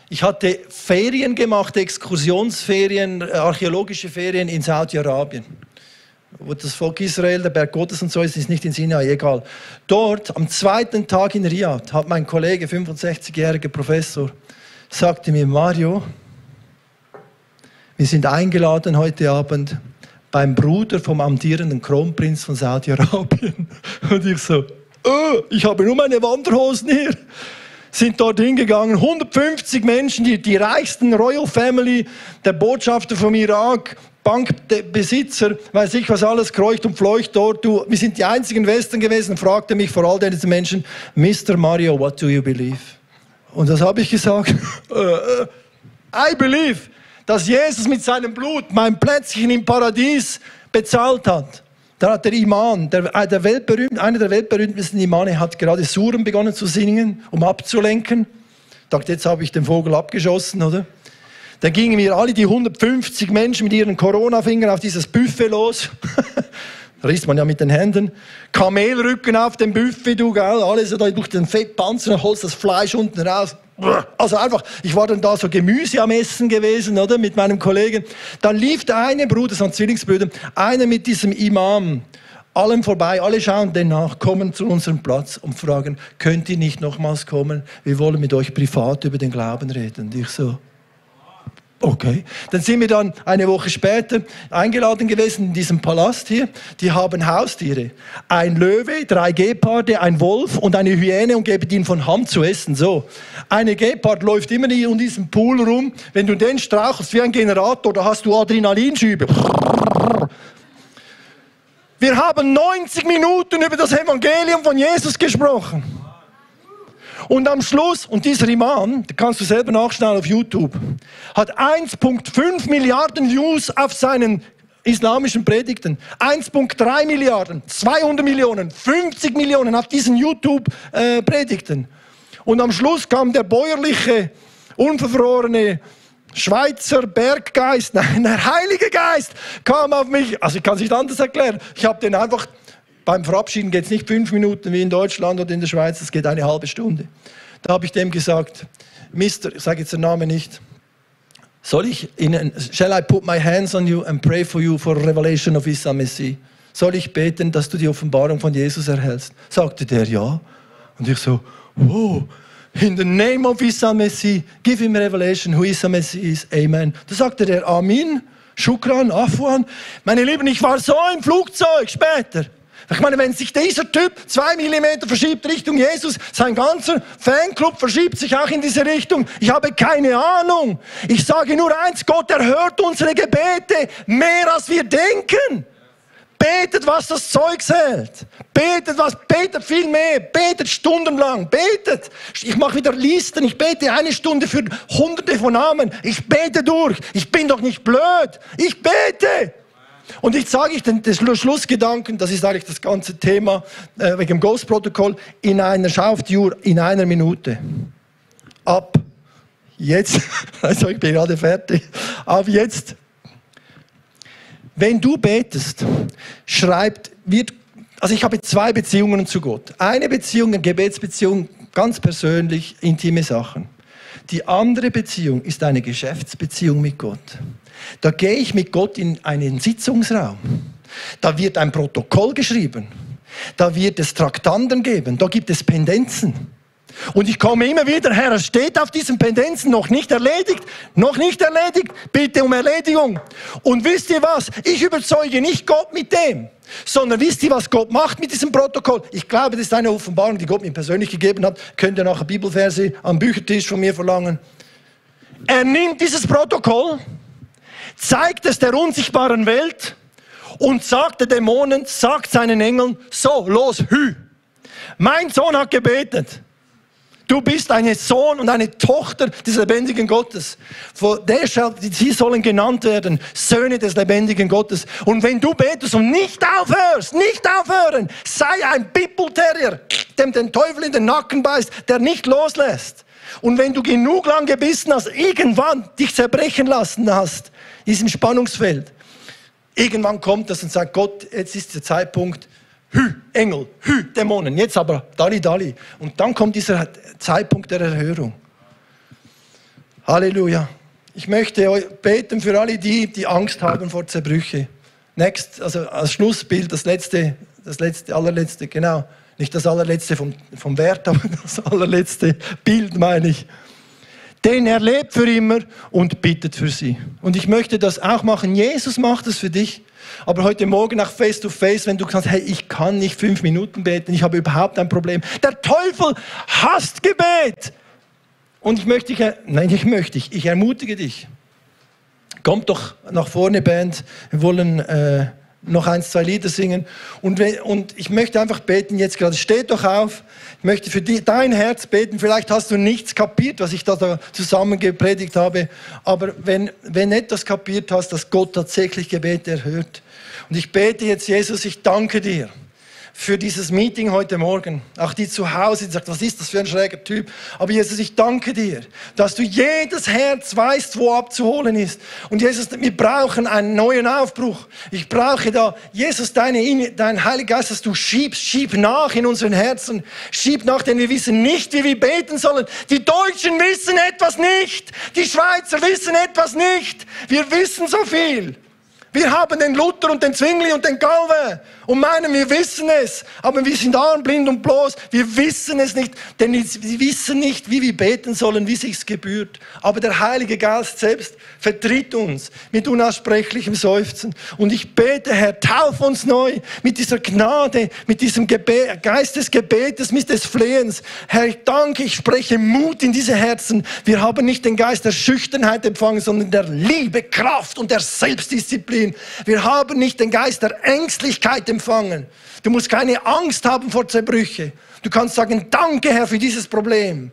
ich hatte Ferien gemacht, Exkursionsferien, archäologische Ferien in Saudi-Arabien. Wo das Volk Israel, der Berg Gottes und so ist, ist nicht in Sinai, egal. Dort, am zweiten Tag in Riyadh, hat mein Kollege, 65-jähriger Professor, sagte mir, Mario, wir sind eingeladen heute Abend beim Bruder vom amtierenden Kronprinz von Saudi-Arabien. Und ich so, oh, ich habe nur meine Wanderhosen hier. Sind dort hingegangen, 150 Menschen, die, die reichsten Royal Family, der Botschafter vom Irak, Bankbesitzer, weiß ich was alles, kreucht und fleucht dort. Du, wir sind die einzigen Western gewesen, fragte mich vor all diesen Menschen, Mr. Mario, what do you believe? Und das habe ich gesagt, äh, äh, I believe, dass Jesus mit seinem Blut mein Plätzchen im Paradies bezahlt hat. Da hat der Iman, der, äh, der weltberühmt, einer der weltberühmtesten Imane, hat gerade Suren begonnen zu singen, um abzulenken. Dachte, jetzt habe ich den Vogel abgeschossen, oder? Dann gingen wir alle die 150 Menschen mit ihren Corona-Fingern auf dieses Buffet los. Riss man ja mit den Händen. Kamelrücken auf dem Buffet, du, gell? Alles da durch den Fettpanzer, holst das Fleisch unten raus. Also einfach, ich war dann da so Gemüse am Essen gewesen, oder? Mit meinem Kollegen. Dann lief der eine Bruder, das waren Zwillingsbrüder, einer mit diesem Imam allem vorbei, alle schauen den nach, kommen zu unserem Platz und fragen, könnt ihr nicht nochmals kommen? Wir wollen mit euch privat über den Glauben reden. Und ich so, Okay. Dann sind wir dann eine Woche später eingeladen gewesen in diesem Palast hier. Die haben Haustiere. Ein Löwe, drei Geparde, ein Wolf und eine Hyäne und geben ihnen von Hand zu essen. So. Eine Gepard läuft immer in diesem Pool rum. Wenn du den strauchelst wie ein Generator, da hast du Adrenalinschübe. Wir haben 90 Minuten über das Evangelium von Jesus gesprochen. Und am Schluss, und dieser Imam, da kannst du selber nachschauen auf YouTube, hat 1,5 Milliarden Views auf seinen islamischen Predigten. 1,3 Milliarden, 200 Millionen, 50 Millionen auf diesen YouTube-Predigten. Und am Schluss kam der bäuerliche, unverfrorene Schweizer Berggeist, nein, der Heilige Geist kam auf mich. Also ich kann es nicht anders erklären. Ich habe den einfach beim Verabschieden geht es nicht fünf Minuten wie in Deutschland oder in der Schweiz, es geht eine halbe Stunde. Da habe ich dem gesagt, Mister, ich sage jetzt den Namen nicht, soll ich Ihnen, shall I put my hands on you and pray for you for revelation of Isa? Soll ich beten, dass du die Offenbarung von Jesus erhältst? Sagte der ja. Und ich so, wow, in the name of Isa Messi, give him revelation who Isa Messi is. Amen. Da sagte der Amin, Shukran, Afwan. Meine Lieben, ich war so im Flugzeug später. Ich meine, wenn sich dieser Typ zwei Millimeter verschiebt Richtung Jesus, sein ganzer Fanclub verschiebt sich auch in diese Richtung. Ich habe keine Ahnung. Ich sage nur eins, Gott erhört unsere Gebete mehr als wir denken. Betet, was das Zeug hält. Betet was, betet viel mehr, betet stundenlang, betet. Ich mache wieder Listen, ich bete eine Stunde für hunderte von Namen. Ich bete durch. Ich bin doch nicht blöd. Ich bete. Und ich sage ich den, den Schlussgedanken, das ist eigentlich das ganze Thema äh, wegen dem Ghost-Protokoll, in einer Schau auf die Uhr, in einer Minute. Ab jetzt, also ich bin gerade fertig, ab jetzt. Wenn du betest, schreibt, wird, also ich habe zwei Beziehungen zu Gott. Eine Beziehung, eine Gebetsbeziehung, ganz persönlich, intime Sachen. Die andere Beziehung ist eine Geschäftsbeziehung mit Gott. Da gehe ich mit Gott in einen Sitzungsraum. Da wird ein Protokoll geschrieben. Da wird es Traktanten geben. Da gibt es Pendenzen. Und ich komme immer wieder, Herr, es steht auf diesen Pendenzen noch nicht erledigt, noch nicht erledigt, bitte um Erledigung. Und wisst ihr was? Ich überzeuge nicht Gott mit dem, sondern wisst ihr, was Gott macht mit diesem Protokoll? Ich glaube, das ist eine Offenbarung, die Gott mir persönlich gegeben hat. Könnt ihr nachher Bibelverse am Büchertisch von mir verlangen. Er nimmt dieses Protokoll, zeigt es der unsichtbaren Welt und sagt den Dämonen, sagt seinen Engeln, so, los, hü. Mein Sohn hat gebetet. Du bist ein Sohn und eine Tochter des lebendigen Gottes. Der shall, sie sollen genannt werden, Söhne des lebendigen Gottes. Und wenn du betest und nicht aufhörst, nicht aufhören, sei ein Bippelterrier, dem den Teufel in den Nacken beißt, der nicht loslässt. Und wenn du genug lang gebissen hast, irgendwann dich zerbrechen lassen hast, diesem Spannungsfeld. Irgendwann kommt das und sagt, Gott, jetzt ist der Zeitpunkt, Hü, Engel, Hü, Dämonen, jetzt aber Dali, Dali. Und dann kommt dieser Zeitpunkt der Erhörung. Halleluja. Ich möchte beten für alle die, die Angst haben vor Zerbrüche. Next, also als Schlussbild, das letzte, das letzte, allerletzte, genau. Nicht das allerletzte vom, vom Wert, aber das allerletzte Bild meine ich. Denn er lebt für immer und bittet für sie. Und ich möchte das auch machen. Jesus macht es für dich. Aber heute Morgen nach Face to Face, wenn du sagst, hey, ich kann nicht fünf Minuten beten, ich habe überhaupt ein Problem. Der Teufel hasst Gebet. Und ich möchte dich, nein, ich möchte dich, ich ermutige dich. Kommt doch nach vorne, Band. Wir wollen äh, noch ein, zwei Lieder singen. Und, und ich möchte einfach beten jetzt gerade. Steht doch auf. Ich möchte für die, dein Herz beten. Vielleicht hast du nichts kapiert, was ich da zusammen gepredigt habe. Aber wenn, wenn etwas kapiert hast, dass Gott tatsächlich Gebete erhört. Und ich bete jetzt, Jesus, ich danke dir für dieses Meeting heute Morgen. Auch die zu Hause, die sagt, was ist das für ein schräger Typ? Aber Jesus, ich danke dir, dass du jedes Herz weißt, wo abzuholen ist. Und Jesus, wir brauchen einen neuen Aufbruch. Ich brauche da, Jesus, deine, dein Heiliger Geist, dass du schiebst, schieb nach in unseren Herzen. Schieb nach, denn wir wissen nicht, wie wir beten sollen. Die Deutschen wissen etwas nicht. Die Schweizer wissen etwas nicht. Wir wissen so viel. Wir haben den Luther und den Zwingli und den Galve und meinen, wir wissen es, aber wir sind armblind und bloß. Wir wissen es nicht, denn wir wissen nicht, wie wir beten sollen, wie sich's gebührt. Aber der Heilige Geist selbst vertritt uns mit unaussprechlichem Seufzen. Und ich bete, Herr, tauf uns neu mit dieser Gnade, mit diesem Geist des Gebetes, mit des Flehens. Herr, ich danke, ich spreche Mut in diese Herzen. Wir haben nicht den Geist der Schüchternheit empfangen, sondern der Liebe, Kraft und der Selbstdisziplin. Wir haben nicht den Geist der Ängstlichkeit empfangen. Du musst keine Angst haben vor Zerbrüche. Du kannst sagen, danke Herr für dieses Problem.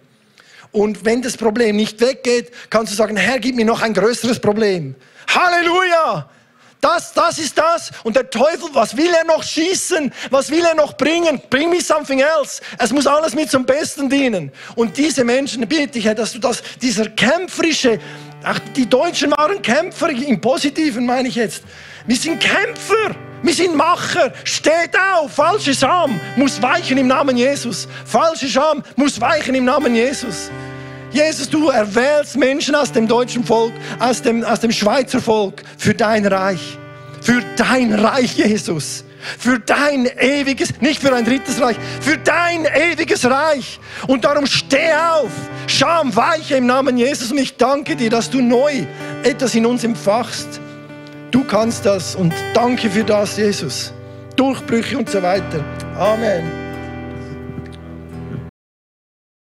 Und wenn das Problem nicht weggeht, kannst du sagen, Herr, gib mir noch ein größeres Problem. Halleluja! Das, das ist das. Und der Teufel, was will er noch schießen? Was will er noch bringen? Bring me something else. Es muss alles mit zum Besten dienen. Und diese Menschen bitte ich, dass du das, dieser kämpferische, ach, die Deutschen waren Kämpfer, im Positiven meine ich jetzt. Wir sind Kämpfer. Wir sind Macher. Steht auf. Falsche Scham muss weichen im Namen Jesus. Falsche Scham muss weichen im Namen Jesus. Jesus, du erwählst Menschen aus dem deutschen Volk, aus dem, aus dem Schweizer Volk für dein Reich. Für dein Reich, Jesus. Für dein ewiges, nicht für ein drittes Reich, für dein ewiges Reich. Und darum steh auf. Scham weiche im Namen Jesus. Und ich danke dir, dass du neu etwas in uns empfachst. Du kannst das und danke für das, Jesus. Durchbrüche und so weiter. Amen.